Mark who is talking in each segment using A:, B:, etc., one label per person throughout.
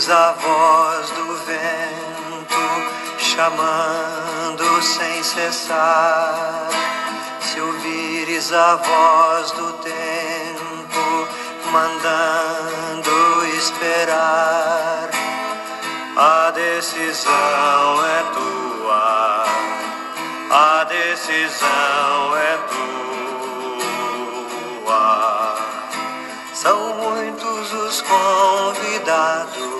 A: ouvires a voz do vento chamando sem cessar, se ouvires a voz do tempo mandando esperar, a decisão é tua, a decisão é tua. São muitos os convidados,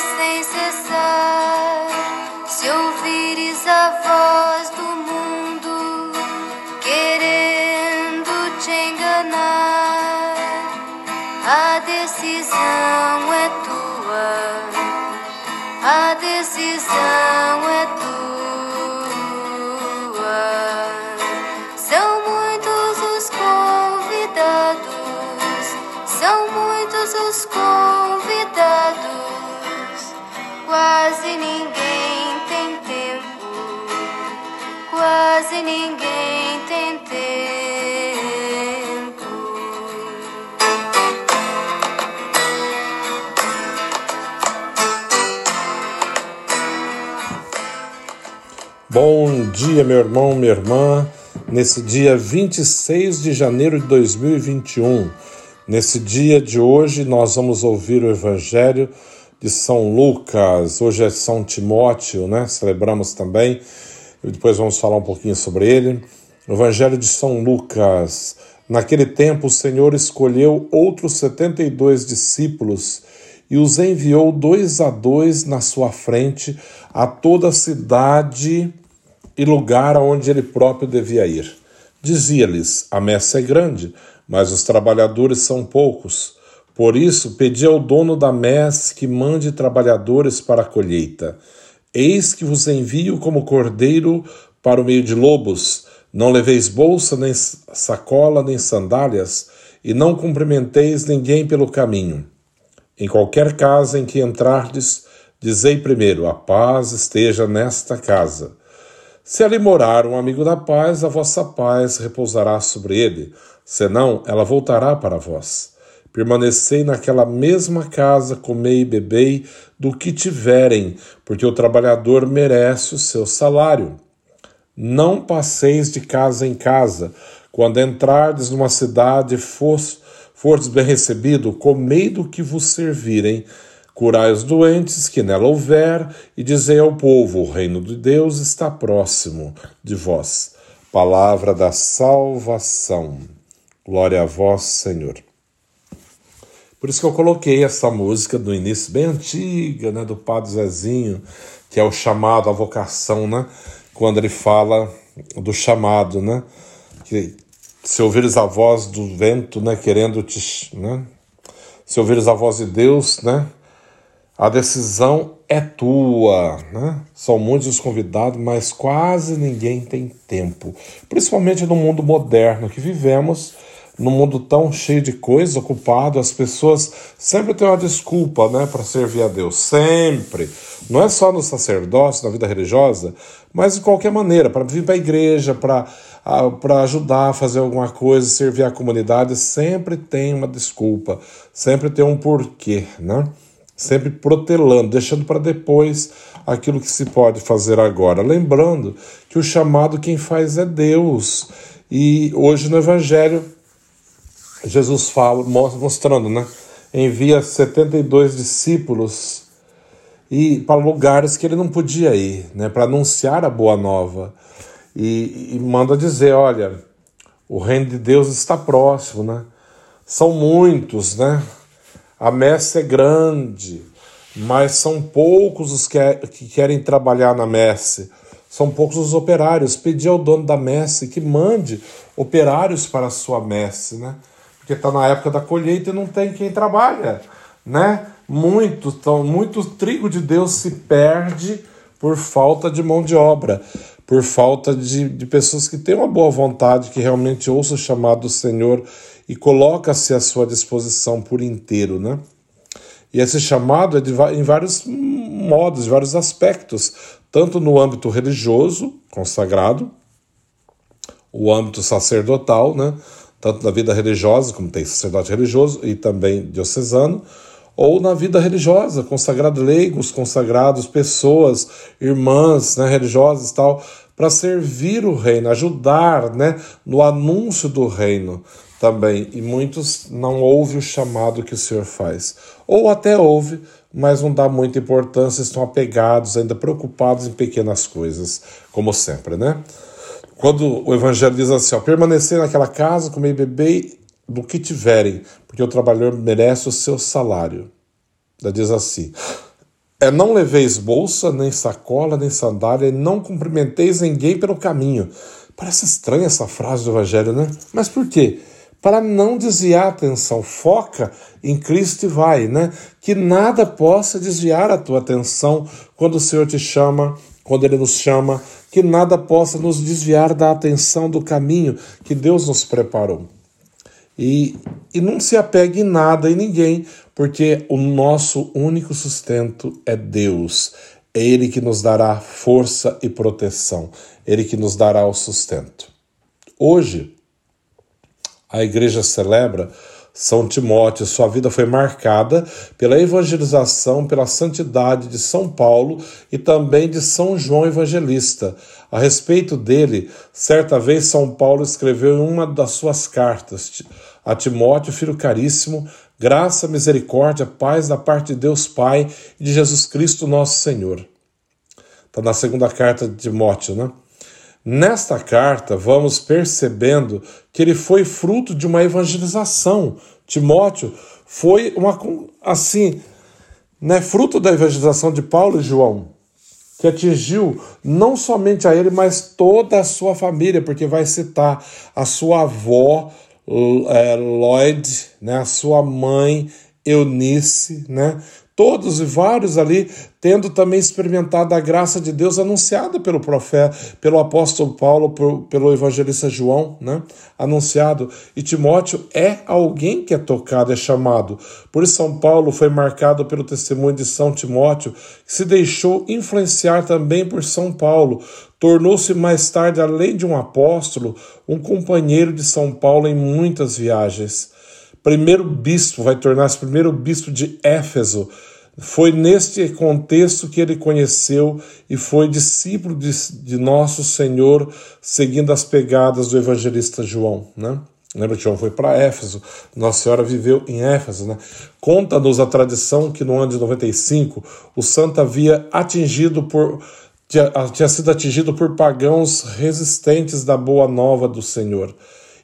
B: decisão é tua, a decisão é tua. São muitos os convidados, são muitos os convidados. Quase ninguém tem tempo, quase ninguém tem tempo.
C: Bom dia, meu irmão, minha irmã. Nesse dia 26 de janeiro de 2021, nesse dia de hoje, nós vamos ouvir o Evangelho de São Lucas. Hoje é São Timóteo, né? Celebramos também. E depois vamos falar um pouquinho sobre ele. O Evangelho de São Lucas. Naquele tempo, o Senhor escolheu outros 72 discípulos e os enviou dois a dois na sua frente a toda a cidade e lugar aonde ele próprio devia ir. Dizia-lhes: A messe é grande, mas os trabalhadores são poucos. Por isso, pedi ao dono da messe que mande trabalhadores para a colheita. Eis que vos envio como cordeiro para o meio de lobos. Não leveis bolsa, nem sacola, nem sandálias, e não cumprimenteis ninguém pelo caminho. Em qualquer casa em que entrardes, dizei primeiro: A paz esteja nesta casa. Se ali morar um amigo da paz, a vossa paz repousará sobre ele, senão ela voltará para vós. Permanecei naquela mesma casa, comei e bebei do que tiverem, porque o trabalhador merece o seu salário. Não passeis de casa em casa. Quando entrardes numa cidade e fordes bem recebido, comei do que vos servirem, Curai os doentes que nela houver, e dizei ao povo: o reino de Deus está próximo de vós. Palavra da salvação. Glória a vós, Senhor. Por isso que eu coloquei essa música do início, bem antiga, né, do Padre Zezinho, que é o chamado, a vocação, né? Quando ele fala do chamado, né? Que se ouvires a voz do vento, né, querendo te, né? Se ouvires a voz de Deus, né? A decisão é tua, né? São muitos os convidados, mas quase ninguém tem tempo. Principalmente no mundo moderno que vivemos, num mundo tão cheio de coisas, ocupado, as pessoas sempre têm uma desculpa, né, para servir a Deus. Sempre. Não é só no sacerdócio, na vida religiosa, mas de qualquer maneira, para vir para a igreja, para para ajudar a fazer alguma coisa, servir a comunidade, sempre tem uma desculpa, sempre tem um porquê, né? Sempre protelando, deixando para depois aquilo que se pode fazer agora. Lembrando que o chamado quem faz é Deus. E hoje no Evangelho, Jesus fala, mostrando, né? Envia 72 discípulos e para lugares que ele não podia ir, né? Para anunciar a boa nova. E, e manda dizer: olha, o reino de Deus está próximo, né? São muitos, né? A messe é grande, mas são poucos os que, que querem trabalhar na messe. São poucos os operários. Pedi ao dono da messe que mande operários para a sua messe, né? Porque está na época da colheita e não tem quem trabalha, né? Muito, então, muito trigo de Deus se perde por falta de mão de obra. Por falta de, de pessoas que têm uma boa vontade, que realmente ouçam o chamado do Senhor e coloca-se à sua disposição por inteiro, né? E esse chamado é de, em vários modos, vários aspectos, tanto no âmbito religioso, consagrado, o âmbito sacerdotal, né? tanto na vida religiosa, como tem sacerdote religioso e também diocesano, ou na vida religiosa, consagrado leigos, consagrados, pessoas, irmãs né, religiosas tal, para servir o reino, ajudar né, no anúncio do reino também. E muitos não ouvem o chamado que o Senhor faz. Ou até ouve, mas não dá muita importância, estão apegados, ainda preocupados em pequenas coisas, como sempre, né? Quando o Evangelho diz assim, ó, permanecer naquela casa, comer e beber do que tiverem, porque o trabalhador merece o seu salário. Ela diz assim: é não leveis bolsa, nem sacola, nem sandália, e não cumprimenteis ninguém pelo caminho. Parece estranha essa frase do Evangelho, né? Mas por quê? Para não desviar a atenção, foca em Cristo e vai, né? Que nada possa desviar a tua atenção quando o Senhor te chama, quando Ele nos chama, que nada possa nos desviar da atenção do caminho que Deus nos preparou. E, e não se apegue em nada e ninguém, porque o nosso único sustento é Deus. É Ele que nos dará força e proteção, Ele que nos dará o sustento. Hoje, a igreja celebra são Timóteo, sua vida foi marcada pela evangelização, pela santidade de São Paulo e também de São João Evangelista. A respeito dele, certa vez São Paulo escreveu em uma das suas cartas a Timóteo, filho caríssimo, graça, misericórdia, paz da parte de Deus Pai e de Jesus Cristo, nosso Senhor. Está na segunda carta de Timóteo, né? Nesta carta, vamos percebendo que ele foi fruto de uma evangelização. Timóteo foi uma assim, né, fruto da evangelização de Paulo e João, que atingiu não somente a ele, mas toda a sua família, porque vai citar a sua avó Lloyd, né, a sua mãe Eunice, né, todos e vários ali tendo também experimentado a graça de Deus anunciada pelo profeta, pelo apóstolo Paulo, por, pelo evangelista João, né? Anunciado. E Timóteo é alguém que é tocado, é chamado. Por isso São Paulo foi marcado pelo testemunho de São Timóteo, que se deixou influenciar também por São Paulo. Tornou-se mais tarde, além de um apóstolo, um companheiro de São Paulo em muitas viagens primeiro bispo, vai tornar-se primeiro bispo de Éfeso. Foi neste contexto que ele conheceu e foi discípulo de, de nosso Senhor, seguindo as pegadas do evangelista João, né? Lembra que João foi para Éfeso, Nossa Senhora viveu em Éfeso, né? Conta-nos a tradição que no ano de 95 o santo havia atingido por tinha, tinha sido atingido por pagãos resistentes da boa nova do Senhor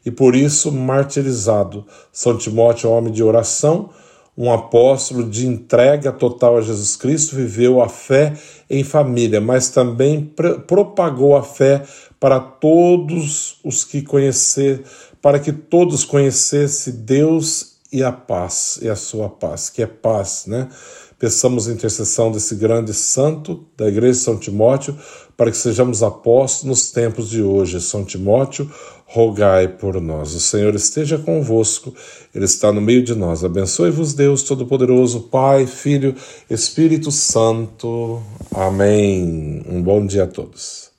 C: e por isso martirizado. São Timóteo, homem de oração, um apóstolo de entrega total a Jesus Cristo, viveu a fé em família, mas também propagou a fé para todos os que conhecer, para que todos conhecessem Deus e a paz, e a sua paz, que é paz, né? Peçamos a intercessão desse grande santo da Igreja de São Timóteo, para que sejamos apóstolos nos tempos de hoje. São Timóteo, rogai por nós. O Senhor esteja convosco, Ele está no meio de nós. Abençoe-vos, Deus Todo-Poderoso, Pai, Filho, Espírito Santo. Amém. Um bom dia a todos.